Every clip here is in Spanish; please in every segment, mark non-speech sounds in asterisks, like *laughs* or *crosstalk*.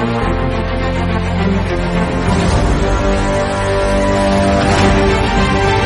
Thank you.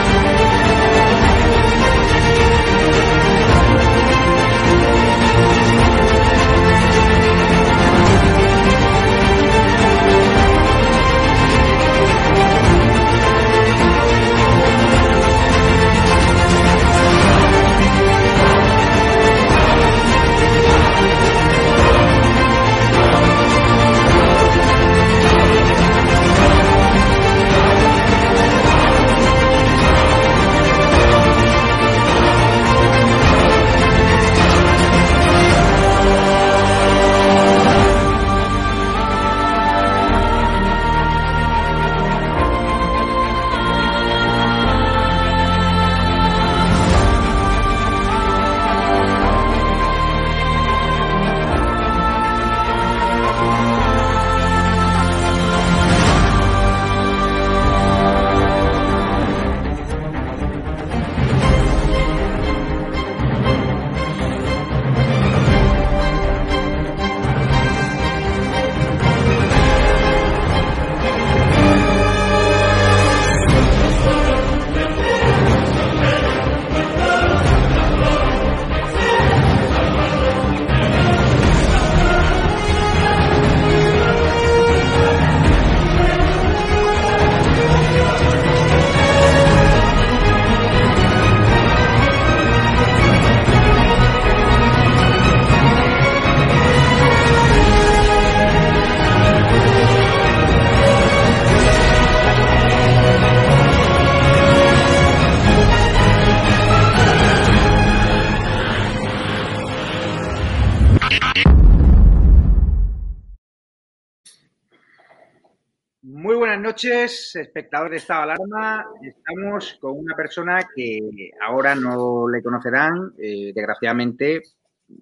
Noches, espectadores de Estado Alarma. Estamos con una persona que ahora no le conocerán, eh, desgraciadamente,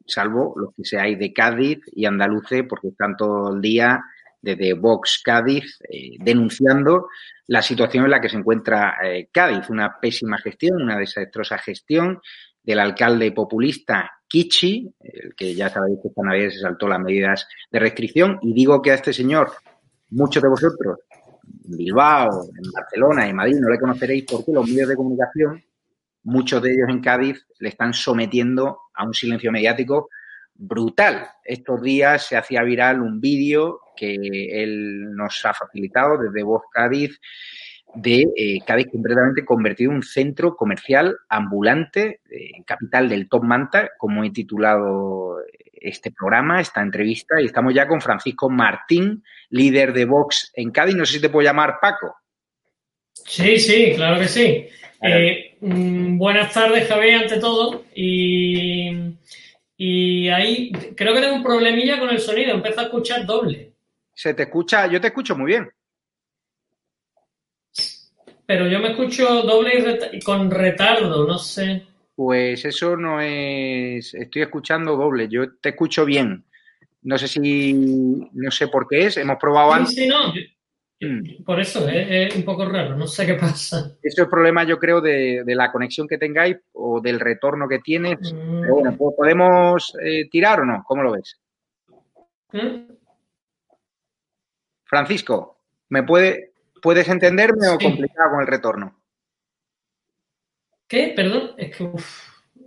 salvo los que seáis de Cádiz y andaluce, porque están todo el día desde Vox Cádiz eh, denunciando la situación en la que se encuentra eh, Cádiz, una pésima gestión, una desastrosa gestión del alcalde populista Kichi, el que ya sabéis que esta Navidad se saltó las medidas de restricción, y digo que a este señor, muchos de vosotros, Bilbao, en Barcelona y Madrid, no le conoceréis porque los medios de comunicación, muchos de ellos en Cádiz, le están sometiendo a un silencio mediático brutal. Estos días se hacía viral un vídeo que él nos ha facilitado desde Voz Cádiz, de eh, Cádiz completamente convertido en un centro comercial ambulante, eh, capital del Top Manta, como he titulado este programa, esta entrevista, y estamos ya con Francisco Martín, líder de Vox en Cádiz. No sé si te puedo llamar Paco. Sí, sí, claro que sí. Eh, mm, buenas tardes, Javier, ante todo. Y, y ahí creo que tengo un problemilla con el sonido, empiezo a escuchar doble. Se te escucha, yo te escucho muy bien pero yo me escucho doble y, con retardo, no sé. Pues eso no es. Estoy escuchando doble. Yo te escucho bien. No sé si. No sé por qué es. Hemos probado antes. Sí, no. Mm. Por eso es, un poco raro. No sé qué pasa. Eso es problema, yo creo, de, la conexión que tengáis o del retorno que tienes. Mm. bueno, pues, ¿podemos eh, tirar o no? ¿Cómo lo ves? ¿Mm? Francisco, ¿me puede, ¿Puedes entenderme o complicado con el retorno? ¿Qué? Perdón, es que.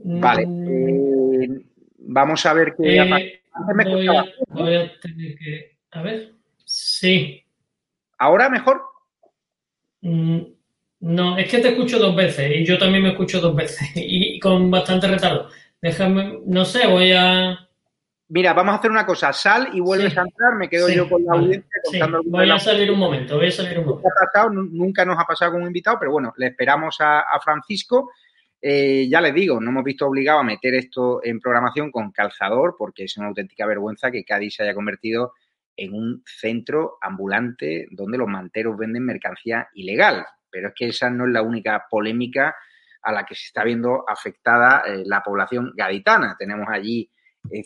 Vale. Eh, vamos a ver qué. Eh, voy, a, voy, a, tener que. A ver. Sí. ¿Ahora mejor? Mm, no, es que te escucho dos veces y yo también me escucho dos veces *laughs* y con bastante retardo. Déjame, no sé, voy a. Mira, vamos a hacer una cosa, sal y vuelves a entrar, me quedo yo con la audiencia contando sí. Voy a salir un momento, voy a salir un momento. nunca nos ha pasado con un invitado, pero bueno, le esperamos a, Francisco. Eh, ya les digo, no hemos visto obligado a meter esto en programación con calzador, porque es una auténtica vergüenza que Cádiz se haya convertido en un centro ambulante donde los manteros venden mercancía ilegal. Pero es que esa no es la única polémica a la que se está viendo afectada eh, la población gaditana. Tenemos allí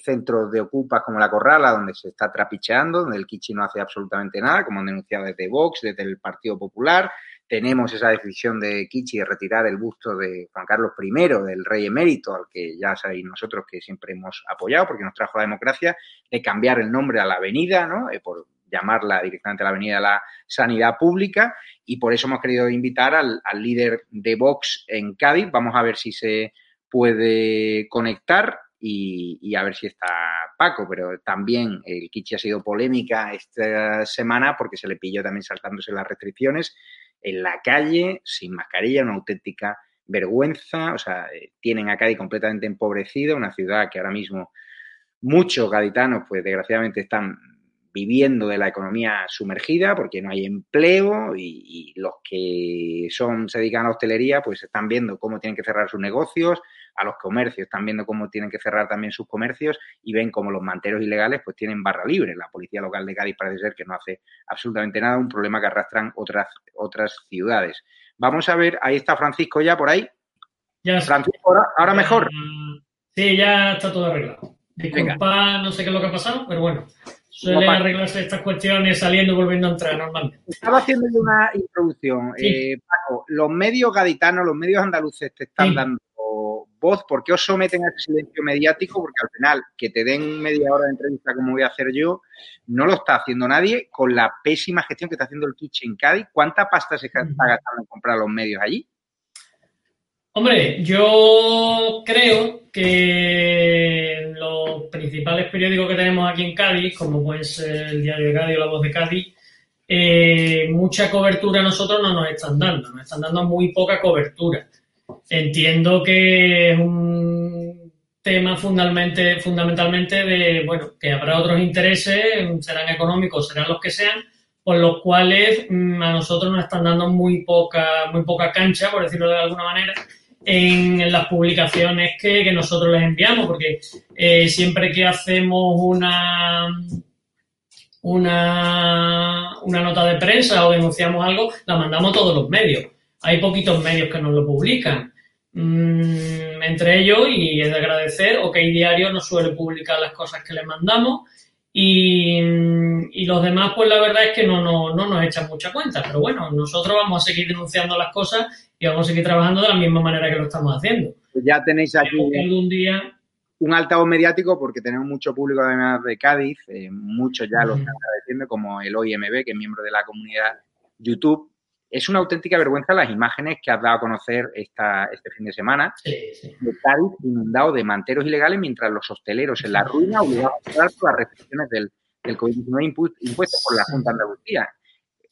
centros de ocupas como la Corrala, donde se está trapicheando, donde el Kichi no hace absolutamente nada, como han denunciado desde Vox, desde el Partido Popular. Tenemos esa decisión de Kichi de retirar el busto de Juan Carlos I, del rey emérito, al que ya sabéis nosotros que siempre hemos apoyado porque nos trajo la democracia, de cambiar el nombre a la avenida, ¿no? Eh, por llamarla directamente la Avenida de la Sanidad Pública y por eso hemos querido invitar al, al líder de Vox en Cádiz. Vamos a ver si se puede conectar y, a ver si está Paco, pero también el Kichi ha sido polémica esta semana porque se le pilló también saltándose las restricciones en la calle, sin mascarilla, una auténtica vergüenza, o sea, eh, tienen a Cádiz completamente empobrecida, una ciudad que ahora mismo muchos gaditanos, pues desgraciadamente están viviendo de la economía sumergida porque no hay empleo y, y, los que son se dedican a la hostelería pues están viendo cómo tienen que cerrar sus negocios, a los comercios, están viendo cómo tienen que cerrar también sus comercios y ven cómo los manteros ilegales pues tienen barra libre. La policía local de Cádiz parece ser que no hace absolutamente nada, un problema que arrastran otras, otras ciudades. Vamos a ver, ahí está Francisco ya por ahí. Ya Francisco, ahora, mejor. Sí, ya está todo arreglado. Disculpa, no sé qué es lo que ha pasado, pero bueno, suelen arreglarse estas cuestiones saliendo y volviendo a entrar normalmente. Estaba haciendo una introducción. Eh, Paco, los medios gaditanos, los medios andaluces te están dando voz, ¿por qué os someten a ese silencio mediático? Porque al final, que te den media hora de entrevista como voy a hacer yo, no lo está haciendo nadie con la pésima gestión que está haciendo el Kitchen Cádiz. ¿Cuánta pasta se está gastando en comprar los medios allí? Hombre, yo creo que los principales periódicos que tenemos aquí en Cádiz, como puede ser el Diario de Cádiz o La Voz de Cádiz, eh, mucha cobertura a nosotros no nos están dando, nos están dando muy poca cobertura. Entiendo que es un tema fundamentalmente, fundamentalmente de, bueno, que habrá otros intereses, serán económicos, serán los que sean, por los cuales mm, a nosotros nos están dando muy poca, muy poca cancha, por decirlo de alguna manera, en, las publicaciones que, nosotros les enviamos, porque eh, siempre que hacemos una una, una nota de prensa o denunciamos algo, la mandamos a todos los medios. Hay poquitos medios que nos lo publican. Mm, entre ellos, y es de agradecer, OK Diario nos suele publicar las cosas que le mandamos y, los demás, pues la verdad es que no, no, no, nos echan mucha cuenta. Pero bueno, nosotros vamos a seguir denunciando las cosas y vamos a seguir trabajando de la misma manera que lo estamos haciendo. Ya tenéis aquí algún día... un altavoz mediático porque tenemos mucho público además de Cádiz, eh, muchos ya lo están agradeciendo, como el OIMB, que es miembro de la comunidad YouTube, es una auténtica vergüenza las imágenes que has dado a conocer esta, este fin de semana de Cádiz inundado de manteros ilegales mientras los hosteleros en la ruina obligados a pagar las restricciones del, del COVID-19 impuestas por la Junta de Andalucía.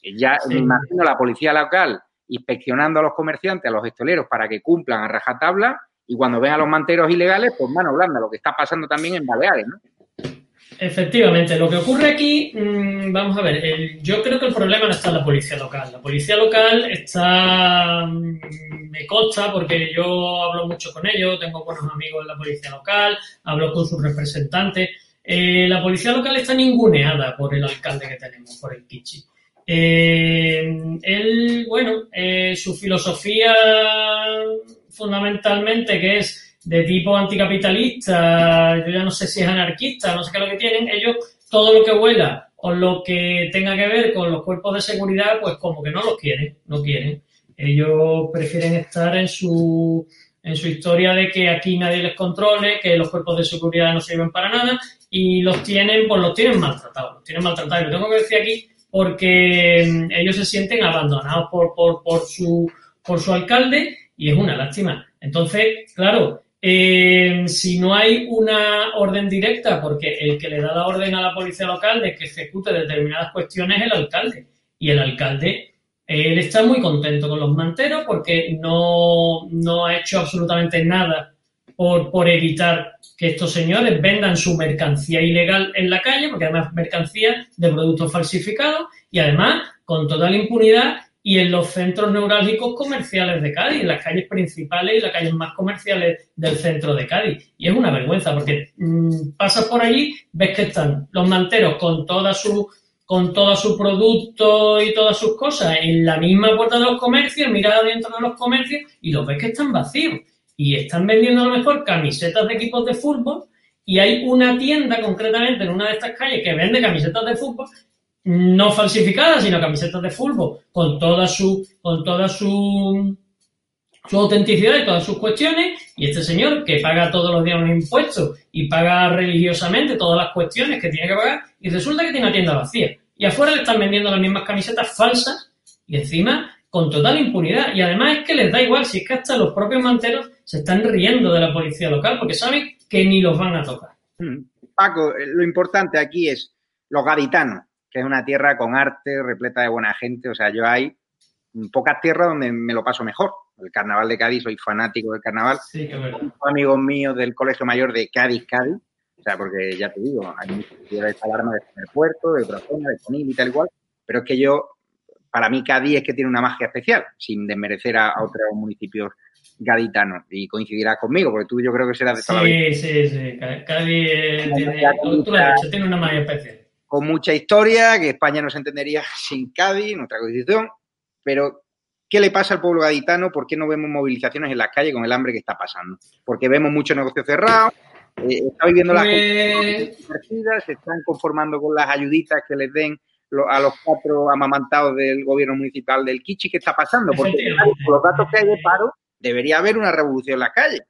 Eh, ya me imagino la policía local inspeccionando a los comerciantes, a los hosteleros para que cumplan a rajatabla y cuando ven a los manteros ilegales, pues mano blanda, lo que está pasando también en Baleares, ¿no? Efectivamente, lo que ocurre aquí, mm, vamos a ver, yo creo que el problema no está en la policía local. La policía local está, mm, me consta porque yo hablo mucho con ellos, tengo buenos amigos en la policía local, hablo con sus representantes. Eh, la policía local está ninguneada por el alcalde que tenemos, por el Kichi. Eh, él, bueno, eh, su filosofía fundamentalmente que es de tipo anticapitalista, yo ya no sé si es anarquista, no sé qué es lo que tienen, ellos todo lo que huela o lo que tenga que ver con los cuerpos de seguridad, pues como que no los quieren, no quieren. Ellos prefieren estar en su, en su historia de que aquí nadie les controle, que los cuerpos de seguridad no sirven para nada y los tienen, pues los tienen maltratados, los tienen maltratados. Lo tengo que decir aquí porque mm, ellos se sienten abandonados por, por, por, su, por su alcalde y es una lástima. Entonces, claro, eh, si no hay una orden directa, porque el que le da la orden a la policía local de que ejecute determinadas cuestiones es el alcalde. Y el alcalde, él está muy contento con los manteros porque no, no ha hecho absolutamente nada por, por evitar que estos señores vendan su mercancía ilegal en la calle, porque además mercancía de productos falsificados y además con total impunidad y en los centros neurálgicos comerciales de Cádiz, en las calles principales y las calles más comerciales del centro de Cádiz. Y es una vergüenza porque mm, pasas por allí, ves que están los manteros con toda su con todo su producto y todas sus cosas en la misma puerta de los comercios, miras dentro de los comercios y los ves que están vacíos. Y están vendiendo a lo mejor camisetas de equipos de fútbol y hay una tienda concretamente en una de estas calles que vende camisetas de fútbol no falsificadas, sino camisetas de fútbol con toda su, con toda su, su autenticidad y todas sus cuestiones, y este señor que paga todos los días un impuesto y paga religiosamente todas las cuestiones que tiene que pagar, y resulta que tiene una tienda vacía. Y afuera le están vendiendo las mismas camisetas falsas y encima con total impunidad. Y además es que les da igual si es que hasta los propios manteros se están riendo de la policía local porque saben que ni los van a tocar. Hmm. Paco, lo importante aquí es los gaditanos es una tierra con arte, repleta de buena gente. O sea, yo hay pocas tierras donde me lo paso mejor. El carnaval de Cádiz, soy fanático del carnaval. Sí, verdad. Amigos míos del Colegio Mayor de Cádiz, Cádiz. O sea, porque ya te digo, hay muchas alarma de el puerto, de otra zona, de Conil y tal igual. Pero es que yo, para mí Cádiz es que tiene una magia especial, sin desmerecer a, otros municipios gaditanos. Y coincidirás conmigo, porque tú yo creo que serás de toda sí, la vida. Sí, sí, sí. Cádiz tiene, tiene una magia especial con mucha historia, que España no se entendería sin Cádiz, nuestra constitución, pero ¿qué le pasa al pueblo gaditano? ¿Por qué no vemos movilizaciones en las calles con el hambre que está pasando? Porque vemos muchos negocios cerrados, eh, está viviendo las pues... se están conformando con las ayuditas que les den a los cuatro amamantados del gobierno municipal del Kichi, ¿qué está pasando? Porque con los datos que hay de paro, debería haber una revolución en las calles.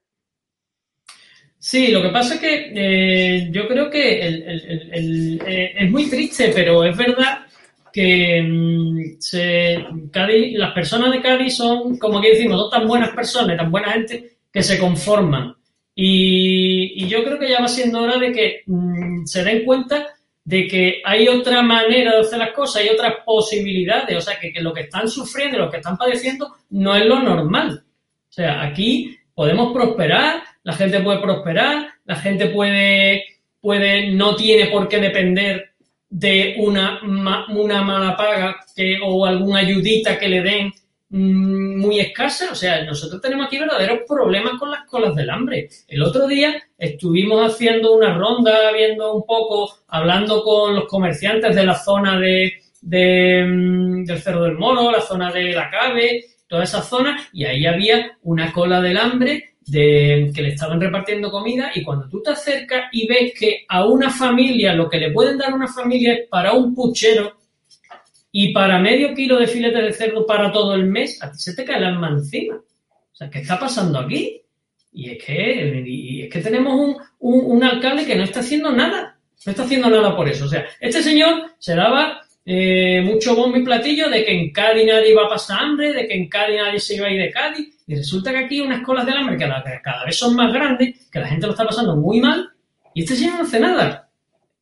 Sí, lo que pasa es que eh, yo creo que eh, es muy triste, pero es verdad que mm, se, las personas de Cádiz son, como aquí decimos, no tan buenas personas, tan buena gente, que se conforman. Y, yo creo que ya va siendo hora de que mm, se den cuenta de que hay otra manera de hacer las cosas, hay otras posibilidades, o sea, que, que lo que están sufriendo, lo que están padeciendo, no es lo normal. O sea, aquí podemos prosperar, la gente puede prosperar, la gente puede, puede no tiene por qué depender de una, una mala paga o alguna ayudita que le den mm, muy escasa. O sea, nosotros tenemos aquí verdaderos problemas con las colas del hambre. El otro día estuvimos haciendo una ronda, viendo un poco, hablando con los comerciantes de la zona de, mm, del Cerro del Moro, la zona de la Cabe, toda esa zona, y ahí había una cola del hambre de que le estaban repartiendo comida y cuando tú te acercas y ves que a una familia lo que le pueden dar a una familia es para un puchero y para medio kilo de filete de cerdo para todo el mes, a ti se te cae el alma encima. O sea, ¿qué está pasando aquí? Y es que, es que tenemos un, alcalde que no está haciendo nada. No está haciendo nada por eso. O sea, este señor se daba eh, mucho bombo y platillo de que en Cádiz nadie iba a pasar hambre, de que en Cádiz nadie se iba a ir de Cádiz. Y resulta que aquí unas colas del hambre que cada, vez son más grandes, que la gente lo está pasando muy mal, y este señor no hace nada.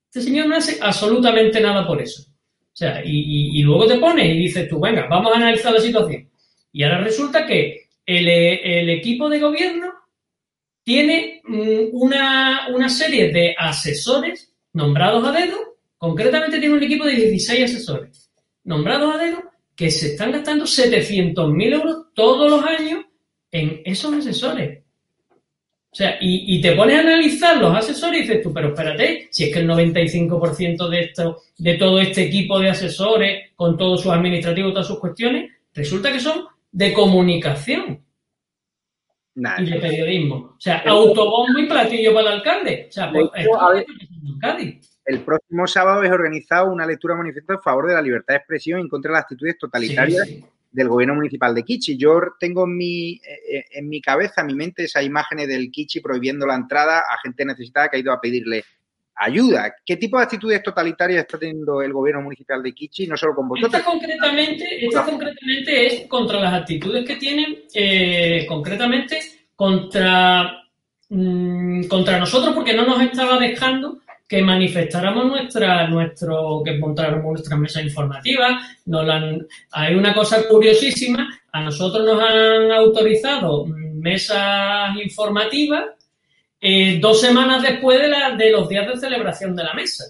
Este señor no hace absolutamente nada por eso. O sea, y, luego te pones y dices tú, venga, vamos a analizar la situación. Y ahora resulta que el, equipo de gobierno tiene mm, una, una, serie de asesores nombrados a dedo, concretamente tiene un equipo de 16 asesores nombrados a dedo que se están gastando 700.000 euros todos los años en esos asesores. O sea, y, te pones a analizar los asesores y dices tú, pero espérate, si es que el 95% de, esto, de todo este equipo de asesores, con todos sus administrativos, todas sus cuestiones, resulta que son de comunicación y de periodismo. O sea, autobombo y platillo para el alcalde. O sea, pues, el próximo sábado es organizado una lectura manifiesto a favor de la libertad de expresión y en contra de las actitudes totalitarias del gobierno municipal de Kichi. Yo tengo en mi, eh, en mi cabeza, en mi mente, esas imágenes del Kichi prohibiendo la entrada a gente necesitada que ha ido a pedirle ayuda. ¿Qué tipo de actitudes totalitarias está teniendo el gobierno municipal de Kichi, no solo con vosotros? Esta concretamente, esta concretamente es contra las actitudes que tienen, eh, concretamente contra, mm, contra nosotros, porque no nos estaba dejando que manifestáramos nuestra, nuestro, que montáramos nuestras mesas informativas. Nos hay una cosa curiosísima, a nosotros nos han autorizado mesas informativas eh, dos semanas después de, la, de los días de celebración de la mesa.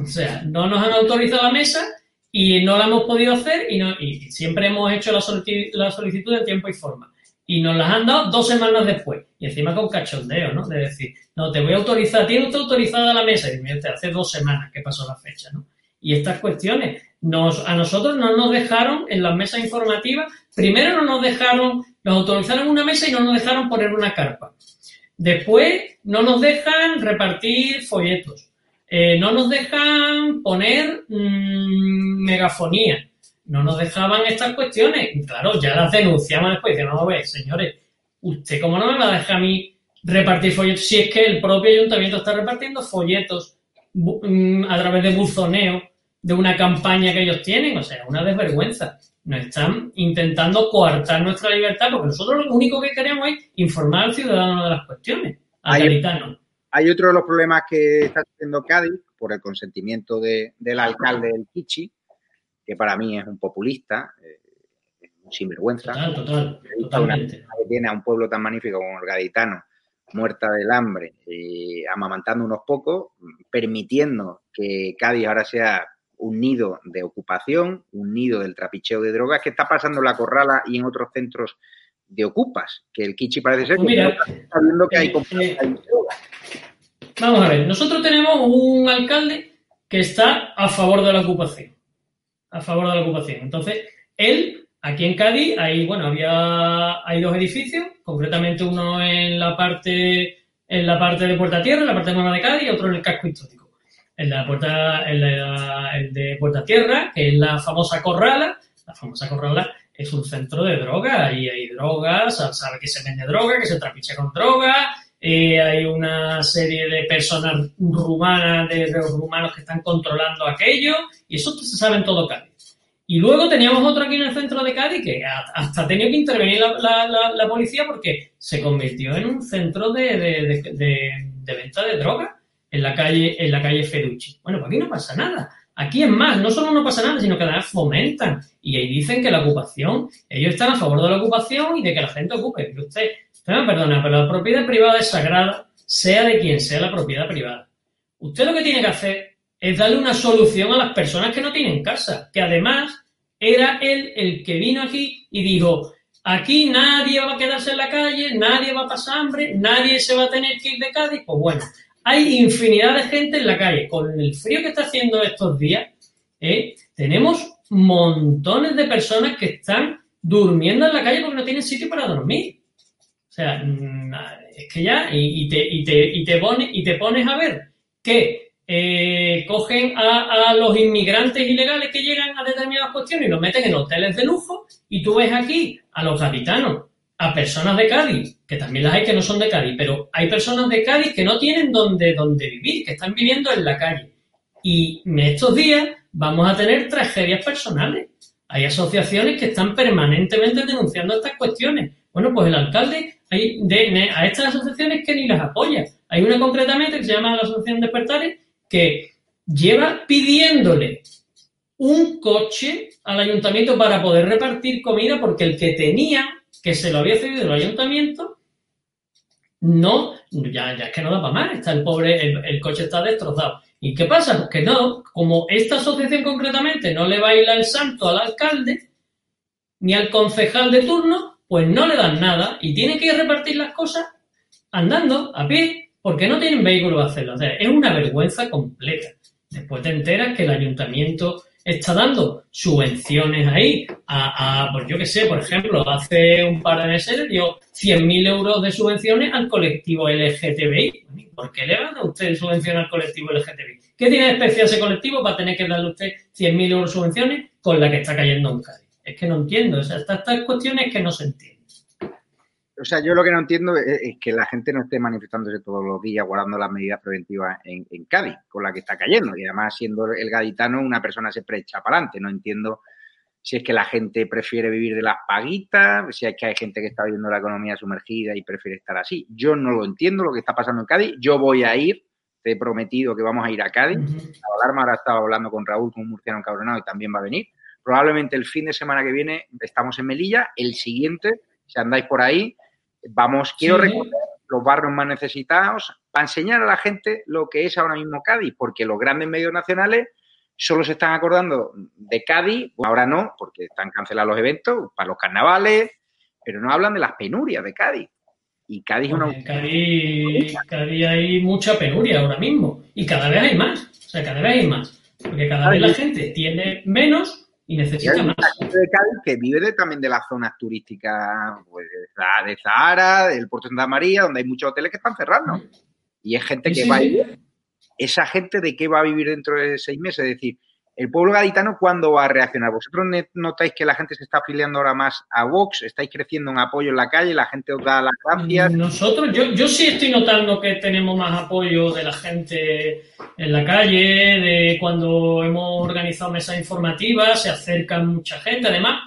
O sea, no nos han autorizado la mesa y no la hemos podido hacer y, no, y siempre hemos hecho la solicitud, la solicitud de tiempo y forma y nos las han dado dos semanas después. Y encima con cachondeo, ¿no? De decir, no, te voy a autorizar, tiene usted autorizada la mesa. Y me hace dos semanas que pasó la fecha, ¿no? Y estas cuestiones, nos, a nosotros no nos dejaron en las mesas informativas, primero no nos dejaron, nos autorizaron una mesa y no nos dejaron poner una carpa. Después no nos dejan repartir folletos. Eh, no nos dejan poner mmm, megafonía no nos dejaban estas cuestiones. claro, ya las denunciamos después. Dice, no, ve, señores, ¿usted cómo no me va a dejar a mí repartir folletos? Si es que el propio ayuntamiento está repartiendo folletos mm, a través de buzoneo de una campaña que ellos tienen. O sea, una desvergüenza. Nos están intentando coartar nuestra libertad porque nosotros lo único que queremos es informar al ciudadano de las cuestiones. Hay, hay otro de los problemas que está teniendo Cádiz por el consentimiento de, del alcalde del Kichi, que para mí es un populista, eh, un sinvergüenza. Total, total, totalmente. Que tiene a un pueblo tan magnífico como el gaditano, muerta del hambre, amamantando unos pocos, permitiendo que Cádiz ahora sea un nido de ocupación, un nido del trapicheo de drogas, que está pasando en la Corrala y en otros centros de ocupas, que el Kichi parece ser pues que está viendo que hay, eh, eh, Vamos a ver, nosotros tenemos un alcalde que está a favor de la ocupación a favor de la ocupación. Entonces, él, aquí en Cádiz, hay, bueno, había, hay dos edificios, concretamente uno en la parte, en la parte de Puerta Tierra, en la parte nueva de Cádiz, y otro en el casco histórico. En la puerta, en la, el de Puerta Tierra, que es la famosa Corrala, la famosa Corrala es un centro de droga, y hay drogas, sabe que se vende droga, que se trapiche con droga, eh, hay una serie de personas rumanas, de, de rumanos que están controlando aquello, y eso se sabe en todo Cádiz. Y luego teníamos otro aquí en el centro de Cádiz que hasta ha tenido que intervenir la, policía porque se convirtió en un centro de, venta de droga en la calle, en la calle Feducci. Bueno, pues aquí no pasa nada. Aquí es más, no solo no pasa nada, sino que además fomentan. Y ahí dicen que la ocupación, ellos están a favor de la ocupación y de que la gente ocupe. Pero usted, usted me perdona, pero la propiedad privada es sagrada, sea de quien sea la propiedad privada. Usted lo que tiene que hacer es darle una solución a las personas que no tienen casa, que además era él el que vino aquí y dijo, aquí nadie va a quedarse en la calle, nadie va a pasar hambre, nadie se va a tener que ir de Cádiz. Pues bueno, hay infinidad de gente en la calle. Con el frío que está haciendo estos días, ¿eh? tenemos montones de personas que están durmiendo en la calle porque no tienen sitio para dormir. O sea, mm, es que ya, y, te, y, te, y, te, y te pones a ver que eh, cogen a, los inmigrantes ilegales que llegan a determinadas cuestiones y los meten en hoteles de lujo y tú ves aquí a los capitanos, a personas de Cádiz, que también las hay que no son de Cádiz, pero hay personas de Cádiz que no tienen donde, donde vivir, que están viviendo en la calle. Y en estos días vamos a tener tragedias personales. Hay asociaciones que están permanentemente denunciando estas cuestiones. Bueno, pues el alcalde hay de, a estas asociaciones que ni las apoya. Hay una concretamente que se llama la Asociación Despertares que lleva pidiéndole un coche al ayuntamiento para poder repartir comida porque el que tenía, que se lo había cedido el ayuntamiento, no, ya, ya es que no da para más, está el pobre, el, coche está destrozado. ¿Y qué pasa? Pues que no, como esta asociación concretamente no le baila el santo al alcalde ni al concejal de turno, pues no le dan nada y tiene que repartir las cosas andando, a pie, porque no tienen vehículo para hacerlo. Es una vergüenza completa. Después te enteras que el ayuntamiento está dando subvenciones ahí a, pues yo qué sé, por ejemplo, hace un par de meses dio 100.000 euros de subvenciones al colectivo LGTBI. ¿Por qué le va a usted subvenciones al colectivo LGTBI? ¿Qué tiene de especial ese colectivo para tener que darle usted 100.000 euros de subvenciones con la que está cayendo en Cádiz? Es que no entiendo. O sea, estas cuestiones que no se entienden. O sea, yo lo que no entiendo es, que la gente no esté manifestándose todos los días guardando las medidas preventivas en, Cádiz, con la que está cayendo. Y además, siendo el gaditano, una persona se echa para adelante. No entiendo si es que la gente prefiere vivir de las paguitas, si es que hay gente que está viviendo la economía sumergida y prefiere estar así. Yo no lo entiendo lo que está pasando en Cádiz. Yo voy a ir, te he prometido que vamos a ir a Cádiz. La alarma ahora estaba hablando con Raúl, con un murciano encabronado, y también va a venir. Probablemente el fin de semana que viene estamos en Melilla, el siguiente, si andáis por ahí, Vamos, quiero recorrer los barrios más necesitados para enseñar a la gente lo que es ahora mismo Cádiz, porque los grandes medios nacionales solo se están acordando de Cádiz, ahora no, porque están cancelados los eventos para los carnavales, pero no hablan de las penurias de Cádiz. Y Cádiz es una... Cádiz, Cádiz hay mucha penuria ahora mismo y cada vez hay más, o sea, cada vez hay más, porque cada vez la gente tiene menos y necesita más. gente de Cádiz que vive también de las zonas turísticas pues, de Zahara, del Puerto de Santa María, donde hay muchos hoteles que están cerrando. Mm. Y es gente que va a vivir. ¿Esa gente de qué va a vivir dentro de seis meses? Es decir, ¿El pueblo gaditano cuándo va a reaccionar? ¿Vosotros notáis que la gente se está afiliando ahora más a Vox? ¿Estáis creciendo en apoyo en la calle? ¿La gente os da las gracias? Nosotros, yo, yo sí estoy notando que tenemos más apoyo de la gente en la calle, de cuando hemos organizado mesas informativas, se acercan mucha gente. Además,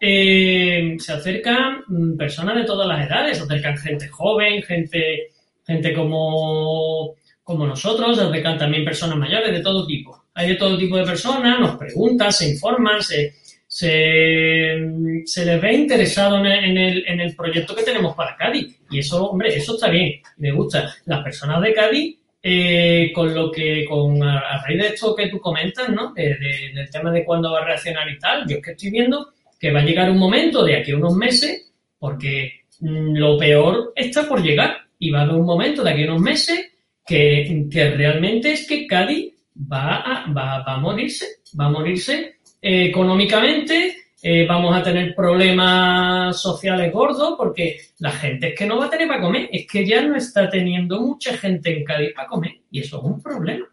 eh, se acercan mm, personas de todas las edades, se acercan gente joven, gente, gente como, como nosotros, se acercan también personas mayores de todo tipo hay de todo tipo de personas, nos preguntan, se informan, se, se, les ve interesado en el, en, el, proyecto que tenemos para Cádiz. Y eso, hombre, eso está bien, me gusta. Las personas de Cádiz, eh, con lo que, con a, raíz de esto que tú comentas, ¿no? del tema de cuándo va a reaccionar y tal, yo es que estoy viendo que va a llegar un momento de aquí a unos meses, porque mm, lo peor está por llegar. Y va a haber un momento de aquí a unos meses que, que realmente es que Cádiz va a, va, a morirse, va a morirse eh, económicamente, eh, vamos a tener problemas sociales gordos porque la gente es que no va a tener para comer, es que ya no está teniendo mucha gente en Cádiz para comer y eso es un problema.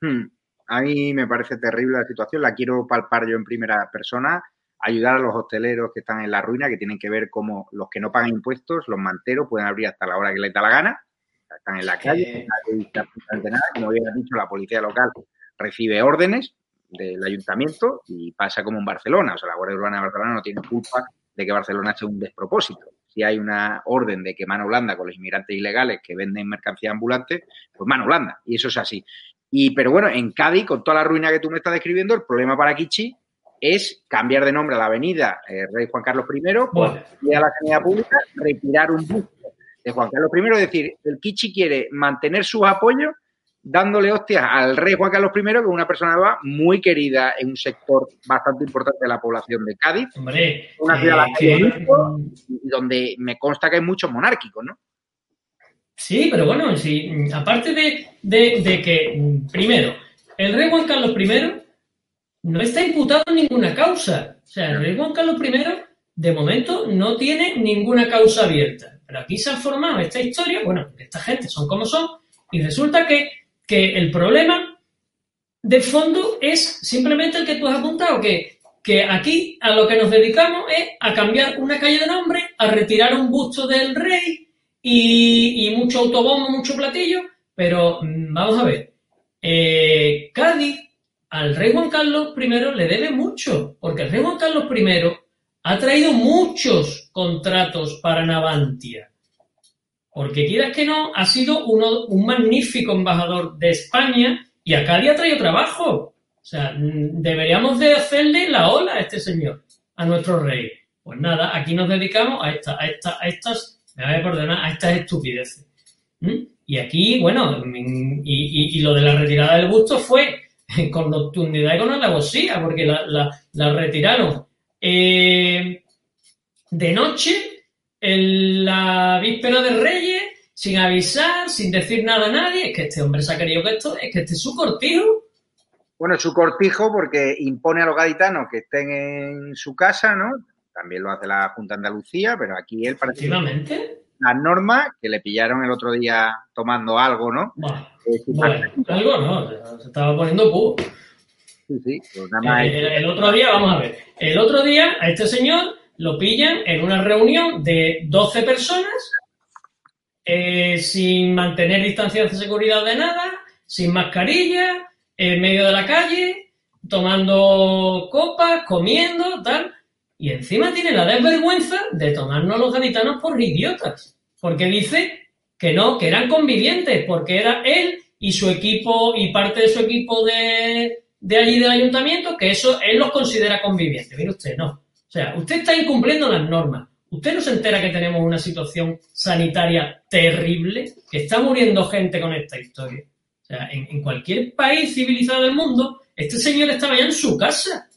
Hmm. A mí me parece terrible la situación, la quiero palpar yo en primera persona, ayudar a los hosteleros que están en la ruina, que tienen que ver cómo los que no pagan impuestos, los manteros, pueden abrir hasta la hora que les da la gana están en la calle, nada. Como bien dicho, la policía local recibe órdenes del ayuntamiento y pasa como en Barcelona. O sea, la Guardia Urbana de Barcelona no tiene culpa de que Barcelona sea un despropósito. Si hay una orden de que mano blanda con los inmigrantes ilegales que venden mercancía ambulante, pues mano blanda. Y eso es así. Y, pero bueno, en Cádiz, con toda la ruina que tú me estás describiendo, el problema para Kichi es cambiar de nombre a la avenida eh, Rey Juan Carlos I, pues, ir a la sanidad pública, retirar un bus de Juan Carlos I. Es decir, el Kichi quiere mantener sus apoyos dándole hostias al rey Juan Carlos I, que es una persona muy querida en un sector bastante importante de la población de Cádiz. Hombre, una ciudad eh, donde me consta que hay muchos monárquicos, ¿no? Sí, pero bueno, sí, aparte de, de, que, primero, el rey Juan Carlos I no está imputado en ninguna causa. O sea, el rey Juan Carlos I, de momento, no tiene ninguna causa abierta. Pero aquí se ha formado esta historia, bueno, esta gente son como son, y resulta que, que el problema de fondo es simplemente el que tú has apuntado, que, que aquí a lo que nos dedicamos es a cambiar una calle de nombre, a retirar un busto del rey, y, mucho autobombo, mucho platillo, pero mm, vamos a ver, eh, Cádiz al rey Juan Carlos I le debe mucho, porque el rey Juan Carlos I ha traído muchos contratos para Navantia. Porque quieras que no, ha sido uno, un magnífico embajador de España y a Cádiz ha traído trabajo. O sea, mm, deberíamos de hacerle la ola a este señor, a nuestro rey. Pues nada, aquí nos dedicamos a, esta, a, esta, a estas me voy a perdonar a estas estupideces. Y aquí, bueno, y, lo de la retirada del busto fue *laughs* con nocturnidad y con alevosía, porque la, retiraron eh, de noche, en la víspera de Reyes, sin avisar, sin decir nada a nadie. Es que este hombre se ha querido que esto, es que este es su cortijo. Bueno, su cortijo porque impone a los gaditanos que estén en su casa, ¿no? También lo hace la Junta Andalucía, pero aquí él parece las normas que le pillaron el otro día tomando algo, ¿no? Eh, algo no, se estaba poniendo pu. Sí, sí, pues el, otro día, vamos a ver, el otro día a este señor lo pillan en una reunión de 12 personas eh, sin mantener distancia de seguridad de nada, sin mascarilla, en medio de la calle, tomando copas, comiendo, tal. Y encima tiene la desvergüenza de tomarnos los gaditanos por idiotas. Porque dice que no, que eran convivientes, porque era él y su equipo y parte de su equipo de, de allí del ayuntamiento, que eso él los considera convivientes. Mire usted, no. O sea, usted está incumpliendo las normas. ¿Usted no se entera que tenemos una situación sanitaria terrible? Que está muriendo gente con esta historia. O sea, en, cualquier país civilizado del mundo, este señor estaba ya en su casa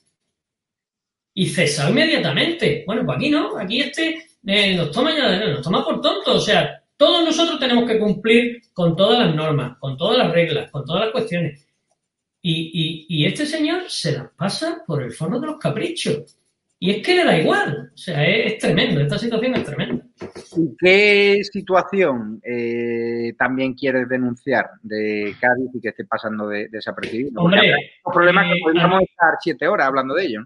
y cesado inmediatamente. Bueno, pues aquí no, aquí este eh, nos, toma nos toma por tontos. O sea, todos nosotros tenemos que cumplir con todas las normas, con todas las reglas, con todas las cuestiones. Y, y, este señor se las pasa por el fondo de los caprichos. Y es que le da igual. O sea, es, tremendo. Esta situación es tremenda. ¿Y qué situación eh, también quieres denunciar de Cádiz y que esté pasando de, desapercibido? Hombre, los problemas que eh, podríamos estar siete horas hablando de ello.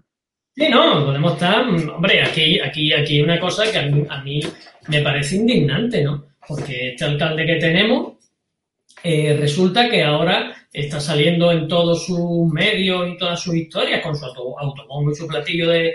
Sí, no, podemos estar. Hombre, aquí, aquí, aquí hay una cosa que a mí, me parece indignante, ¿no? Porque este alcalde que tenemos eh, resulta que ahora está saliendo en todos sus medios y todas sus historias con su automóvil y su platillo de,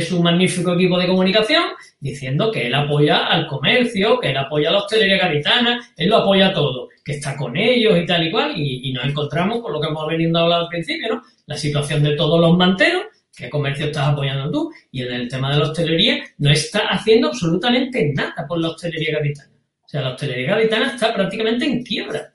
su magnífico equipo de comunicación diciendo que él apoya al comercio, que él apoya a la hostelería gaditana, él lo apoya todo, que está con ellos y tal y cual, y, y nos encontramos con lo que hemos venido a hablar al principio, ¿no? La situación de todos los manteros ¿Qué comercio estás apoyando tú? Y en el tema de la hostelería no está haciendo absolutamente nada por la hostelería gaditana. O sea, la hostelería gaditana está prácticamente en quiebra.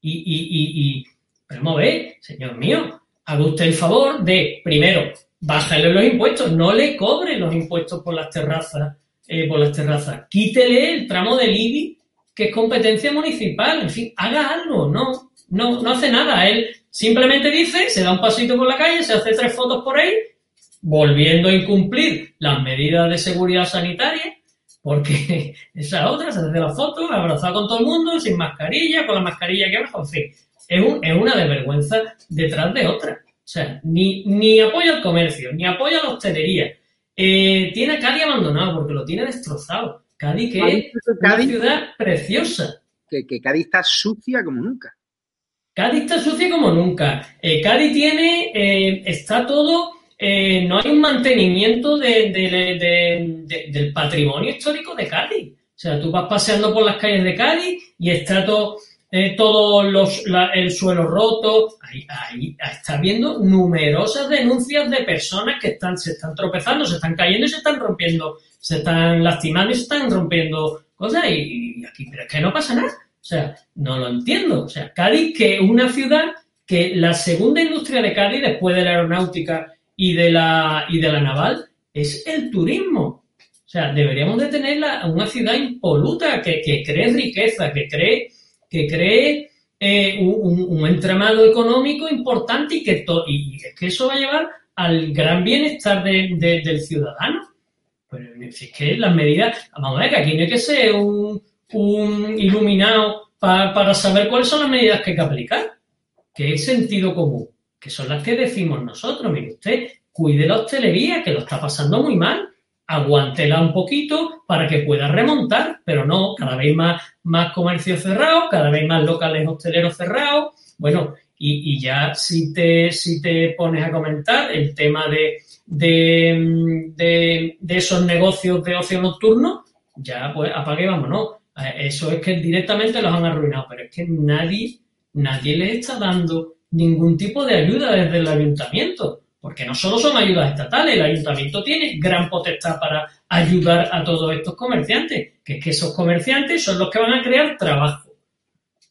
Y, y, y, y pero ve, señor mío, haga usted el favor de, primero, bájale los impuestos, no le cobre los impuestos por las terrazas, eh, por las terrazas. Quítele el tramo del IBI, que es competencia municipal. En fin, haga algo, no, no, no hace nada. Él Simplemente dice, se da un pasito por la calle, se hace tres fotos por ahí, volviendo a incumplir las medidas de seguridad sanitaria, porque *laughs* esa otra se hace la foto, abrazada con todo el mundo, sin mascarilla, con la mascarilla que abajo, en fin, es, un, es una desvergüenza detrás de otra. O sea, ni, ni apoya al comercio, ni apoya a la hostelería. Eh, tiene a Cádiz abandonado porque lo tiene destrozado. Cádiz que es una ciudad preciosa. Que, que Cádiz está sucia como nunca. Cádiz está sucia como nunca. Eh, Cádiz tiene, eh, está todo, eh, no hay un mantenimiento del patrimonio histórico de Cádiz. O sea, tú vas paseando por las calles de Cádiz y está todo, los, el suelo roto. Ahí, ahí está viendo numerosas denuncias de personas que están, se están tropezando, se están cayendo y se están rompiendo, se están lastimando y se están rompiendo cosas. Y, y aquí, pero es que no pasa nada. O sea, no lo entiendo. O sea, Cádiz, que es una ciudad que la segunda industria de Cádiz, después de la aeronáutica y de la, y de la naval, es el turismo. O sea, deberíamos de tener una ciudad impoluta que, cree riqueza, que cree, que cree eh, un, entramado económico importante y que, y es que eso va a llevar al gran bienestar del ciudadano. Pues es que las medidas, vamos a ver que aquí no hay que ser un, iluminado para, saber cuáles son las medidas que hay que aplicar, que es sentido común, que son las que decimos nosotros. Mire usted, cuide la hostelería, que lo está pasando muy mal, aguántela un poquito para que pueda remontar, pero no, cada vez más, más comercios cerrados, cada vez más locales hosteleros cerrados. Bueno, y, ya si te, si te pones a comentar el tema de, de, esos negocios de ocio nocturno, ya pues apague vámonos. Eh, eso es que directamente los han arruinado, pero es que nadie, nadie les está dando ningún tipo de ayuda desde el ayuntamiento, porque no solo son ayudas estatales, el ayuntamiento tiene gran potestad para ayudar a todos estos comerciantes, que es que esos comerciantes son los que van a crear trabajo.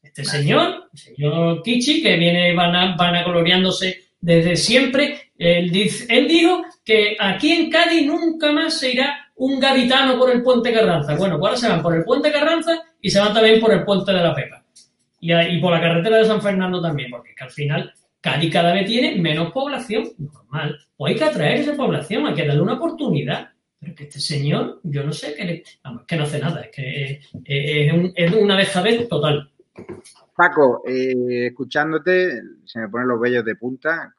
Este señor, el señor Kichi, que viene van vanagloriándose desde siempre, él, él dijo que aquí en Cádiz nunca más se irá un gaditano por el puente Carranza. Bueno, pues ahora se van por el puente Carranza y se van también por el puente de la Pepa. Y, por la carretera de San Fernando también, porque es que al final Cádiz cada vez tiene menos población, normal. O hay que atraer esa población, hay que darle una oportunidad. Pero que este señor, yo no sé, que, que no hace nada, es que es, un, es una dejadez total. Paco, eh, escuchándote, se me ponen los vellos de punta.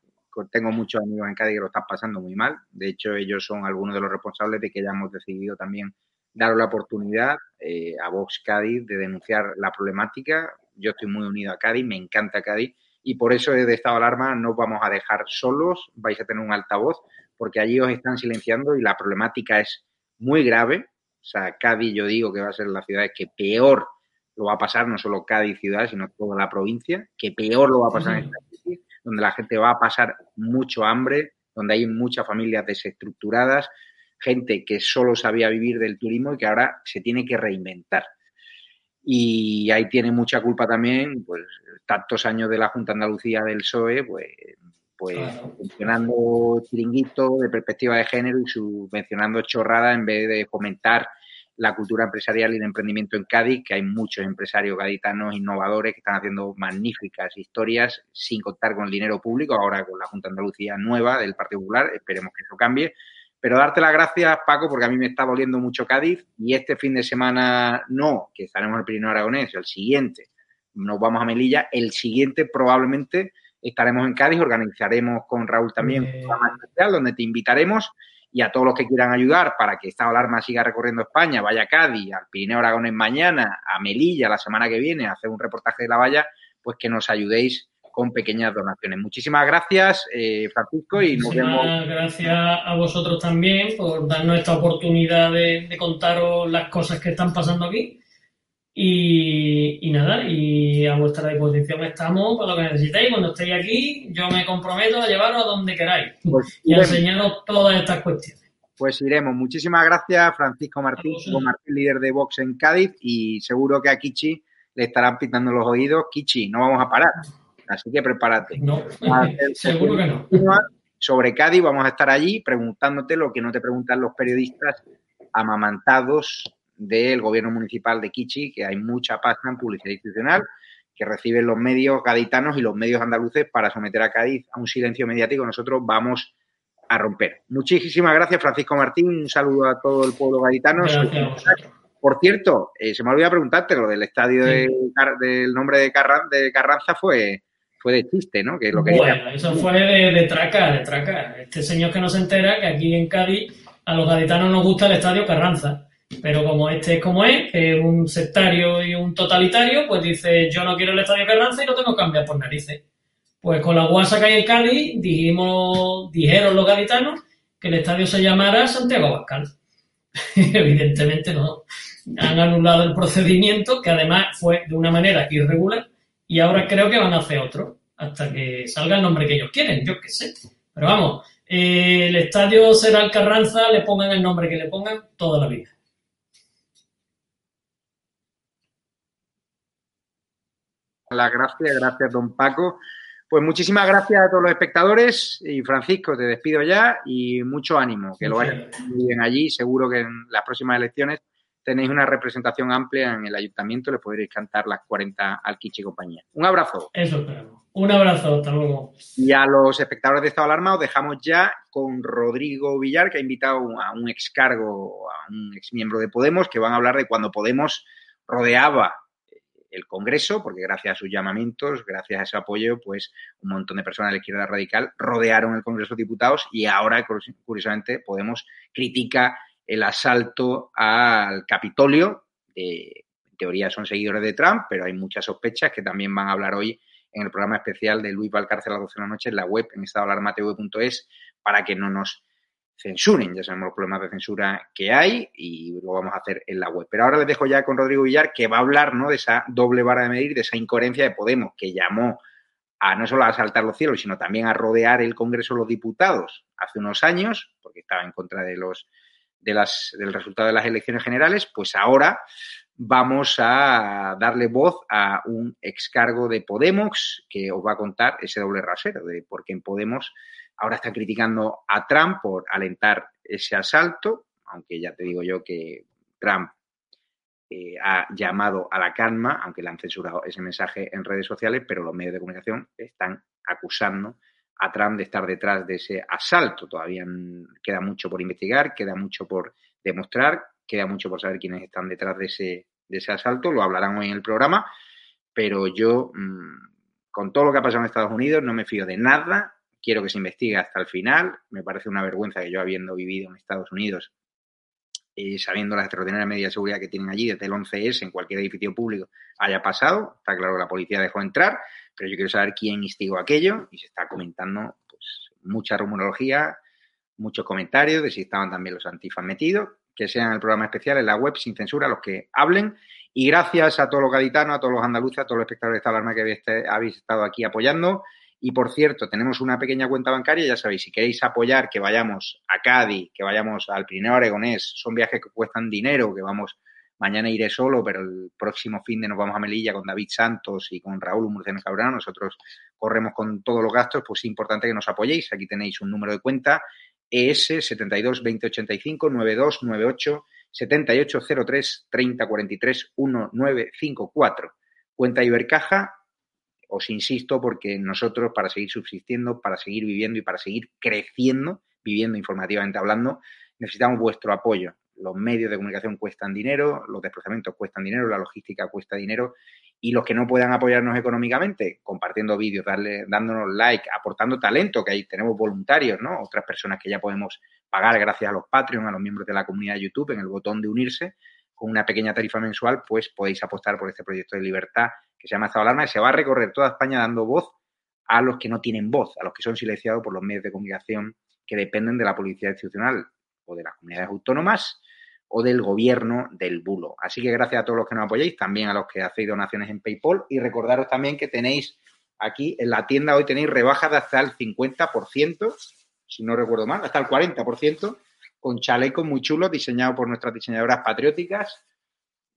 Tengo muchos amigos en Cádiz que lo están pasando muy mal. De hecho, ellos son algunos de los responsables de que ya hemos decidido también dar la oportunidad eh, a Vox Cádiz de denunciar la problemática. Yo estoy muy unido a Cádiz, me encanta Cádiz y por eso desde estado de alarma no vamos a dejar solos, vais a tener un altavoz porque allí os están silenciando y la problemática es muy grave. O sea, Cádiz yo digo que va a ser la ciudad que peor lo va a pasar, no solo Cádiz ciudad, sino toda la provincia, que peor lo va a pasar en esta crisis, donde la gente va a pasar mucho hambre, donde hay muchas familias desestructuradas, gente que solo sabía vivir del turismo y que ahora se tiene que reinventar. Y ahí tiene mucha culpa también, pues, tantos años de la Junta Andalucía del PSOE, pues, pues funcionando chiringuito de perspectiva de género y subvencionando chorrada en vez de fomentar la cultura empresarial y de emprendimiento en Cádiz, que hay muchos empresarios gaditanos innovadores que están haciendo magníficas historias sin contar con el dinero público, ahora con la Junta Andalucía nueva del Partido Popular, esperemos que eso cambie. Pero darte las gracias, Paco, porque a mí me está volviendo mucho Cádiz y este fin de semana no, que estaremos en el Pirineo Aragonés, el siguiente nos vamos a Melilla, el siguiente probablemente estaremos en Cádiz, organizaremos con Raúl también un programa especial donde te invitaremos y a todos los que quieran ayudar para que esta alarma siga recorriendo España, vaya a Cádiz, al Pirineo Aragones mañana, a Melilla la semana que viene a hacer un reportaje de la valla, pues que nos ayudéis con pequeñas donaciones. Muchísimas gracias, eh, Francisco, y nos vemos. Gracias a vosotros también por darnos esta oportunidad de contaros las cosas que están pasando aquí y, nada, y a vuestra disposición estamos para lo que necesitéis. Cuando estéis aquí, yo me comprometo a llevaros a donde queráis pues y a enseñaros todas estas cuestiones. Pues iremos. Muchísimas gracias, Francisco Martín, Martín, líder de Vox en Cádiz, y seguro que a Kichi le estarán pintando los oídos. Kichi, no vamos a parar, así que prepárate. No, *laughs* seguro que no. Sobre Cádiz, vamos a estar allí preguntándote lo que no te preguntan los periodistas amamantados del gobierno municipal de Kichi, que hay mucha pasta en publicidad institucional, que reciben los medios gaditanos y los medios andaluces para someter a Cádiz a un silencio mediático. Nosotros vamos a romper. Muchísimas gracias, Francisco Martín. Un saludo a todo el pueblo gaditano. Por cierto, eh, se me olvidó preguntarte, lo del estadio del nombre de, Carranza fue, fue de chiste, ¿no? Que lo que bueno, eso fue de, traca, de traca. Este señor que no se entera que aquí en Cádiz a los gaditanos nos gusta el estadio Carranza. Pero como este es como es, un sectario y un totalitario, pues dice, yo no quiero el Estadio Carranza y lo tengo que cambiar por narices. Pues con la guasa que hay en Cádiz, dijimos, dijeron los gaditanos que el estadio se llamara Santiago Abascal. *laughs* Evidentemente no. Han anulado el procedimiento, que además fue de una manera irregular, y ahora creo que van a hacer otro, hasta que salga el nombre que ellos quieren, yo qué sé. Pero vamos, eh, el estadio será el Carranza, le pongan el nombre que le pongan toda la vida. las gracias, gracias don Paco. Pues muchísimas gracias a todos los espectadores y Francisco, te despido ya y mucho ánimo, que lo vayan muy bien allí. Seguro que en las próximas elecciones tenéis una representación amplia en el ayuntamiento, le podréis cantar las 40 al Kichi y compañía. Un abrazo. Eso esperamos. Un abrazo, hasta luego. Y a los espectadores de Estado Alarma os dejamos ya con Rodrigo Villar, que ha invitado a un ex cargo, a un ex miembro de Podemos, que van a hablar de cuando Podemos rodeaba el Congreso, porque gracias a sus llamamientos, gracias a ese apoyo, pues un montón de personas de la izquierda radical rodearon el Congreso de Diputados y ahora, curiosamente, Podemos critica el asalto al Capitolio. en teoría son seguidores de Trump, pero hay muchas sospechas que también van a hablar hoy en el programa especial de Luis Valcárcel a las 12 de la noche en la web en estadoalarmatv.es para que no nos censuren. Ya sabemos los problemas de censura que hay y lo vamos a hacer en la web. Pero ahora les dejo ya con Rodrigo Villar que va a hablar ¿no? de esa doble vara de medir, de esa incoherencia de Podemos que llamó a no solo a asaltar los cielos, sino también a rodear el Congreso de los Diputados hace unos años, porque estaba en contra de los de las, del resultado de las elecciones generales, pues ahora vamos a darle voz a un excargo de Podemos que os va a contar ese doble rasero de por qué en Podemos ahora están criticando a Trump por alentar ese asalto, aunque ya te digo yo que Trump eh, ha llamado a la calma, aunque le han censurado ese mensaje en redes sociales, pero los medios de comunicación están acusando a Trump de estar detrás de ese asalto. Todavía queda mucho por investigar, queda mucho por demostrar, queda mucho por saber quiénes están detrás de ese, de ese asalto. Lo hablarán hoy en el programa, pero yo, mm, con todo lo que ha pasado en Estados Unidos, no me fío de nada. Quiero que se investigue hasta el final. Me parece una vergüenza que yo, habiendo vivido en Estados Unidos, y sabiendo las extraordinarias medidas de seguridad que tienen allí desde el 11S en cualquier edificio público, haya pasado. Está claro que la policía dejó entrar, pero yo quiero saber quién instigó aquello y se está comentando pues, mucha rumorología, muchos comentarios de si estaban también los antifas metidos, que sean el programa especial en la web sin censura los que hablen. Y gracias a todos los gaditanos, a todos los andaluces, a todos los espectadores de esta alarma que habéis estado aquí apoyando. Y por cierto, tenemos una pequeña cuenta bancaria, ya sabéis, si queréis apoyar que vayamos a Cádiz, que vayamos al Pirineo Aragonés, son viajes que cuestan dinero, que vamos, mañana iré solo, pero el próximo fin de nos vamos a Melilla con David Santos y con Raúl Murciano Cabrera, nosotros corremos con todos los gastos, pues es importante que nos apoyéis. Aquí tenéis un número de cuenta, ES 72 2085 9298 7803 3043 1954. Cuenta Ibercaja os insisto porque nosotros para seguir subsistiendo, para seguir viviendo y para seguir creciendo, viviendo informativamente hablando, necesitamos vuestro apoyo. Los medios de comunicación cuestan dinero, los desplazamientos cuestan dinero, la logística cuesta dinero y los que no puedan apoyarnos económicamente, compartiendo vídeos, darle, dándonos like, aportando talento, que ahí tenemos voluntarios, ¿no? Otras personas que ya podemos pagar gracias a los Patreon, a los miembros de la comunidad de YouTube, en el botón de unirse, con una pequeña tarifa mensual, pues podéis apostar por este proyecto de libertad que se llama Estado Alarma y se va a recorrer toda España dando voz a los que no tienen voz, a los que son silenciados por los medios de comunicación que dependen de la policía institucional o de las comunidades autónomas o del gobierno del bulo. Así que gracias a todos los que nos apoyáis, también a los que hacéis donaciones en PayPal y recordaros también que tenéis aquí en la tienda hoy tenéis rebajas de hasta el 50%, si no recuerdo mal, hasta el 40%, con chalecos muy chulos diseñados por nuestras diseñadoras patrióticas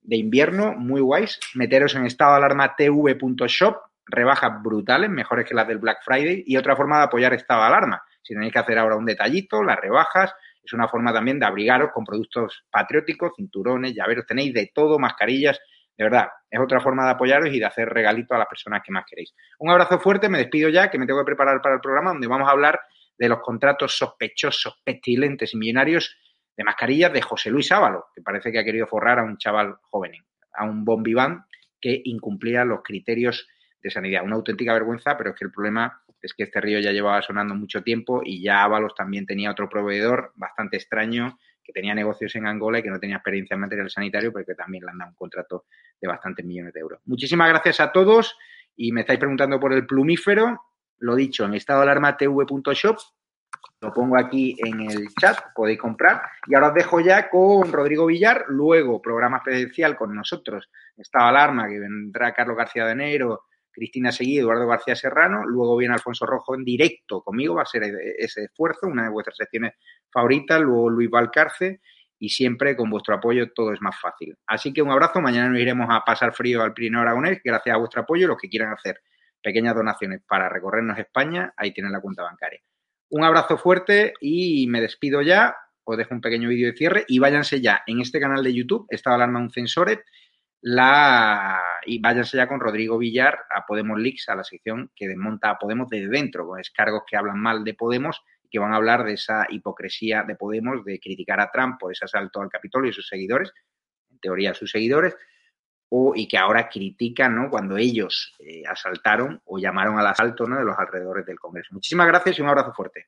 de invierno, muy guays. Meteros en estado tv.shop, rebajas brutales, mejores que las del Black Friday, y otra forma de apoyar estado de alarma. Si tenéis que hacer ahora un detallito, las rebajas, es una forma también de abrigaros con productos patrióticos, cinturones, llaveros, tenéis de todo, mascarillas. De verdad, es otra forma de apoyaros y de hacer regalitos a las personas que más queréis. Un abrazo fuerte, me despido ya, que me tengo que preparar para el programa, donde vamos a hablar de los contratos sospechosos, pestilentes y millonarios de mascarillas de José Luis Ávalo, que parece que ha querido forrar a un chaval joven, a un bombiván que incumplía los criterios de sanidad. Una auténtica vergüenza, pero es que el problema es que este río ya llevaba sonando mucho tiempo y ya Ábalos también tenía otro proveedor bastante extraño que tenía negocios en Angola y que no tenía experiencia en material sanitario, pero que también le han dado un contrato de bastantes millones de euros. Muchísimas gracias a todos y me estáis preguntando por el plumífero. Lo dicho, en estado alarma tv.shop lo pongo aquí en el chat, podéis comprar. Y ahora os dejo ya con Rodrigo Villar, luego programa especial con nosotros, Estado Alarma, que vendrá Carlos García de Enero, Cristina Seguí, Eduardo García Serrano, luego viene Alfonso Rojo en directo conmigo, va a ser ese esfuerzo, una de vuestras secciones favoritas, luego Luis Valcarce. Y siempre con vuestro apoyo todo es más fácil. Así que un abrazo, mañana nos iremos a pasar frío al Pirineo Aragonés, gracias a vuestro apoyo, los que quieran hacer pequeñas donaciones para recorrernos España, ahí tienen la cuenta bancaria. Un abrazo fuerte y me despido ya, os dejo un pequeño vídeo de cierre y váyanse ya. En este canal de YouTube, Estado Alarma un Censore, la y váyanse ya con Rodrigo Villar a Podemos Leaks, a la sección que desmonta a Podemos desde dentro, con descargos que hablan mal de Podemos que van a hablar de esa hipocresía de Podemos, de criticar a Trump por ese asalto al Capitolio y sus seguidores, en teoría sus seguidores, o, y que ahora critican ¿no? cuando ellos eh, asaltaron o llamaron al asalto ¿no? de los alrededores del Congreso. Muchísimas gracias y un abrazo fuerte.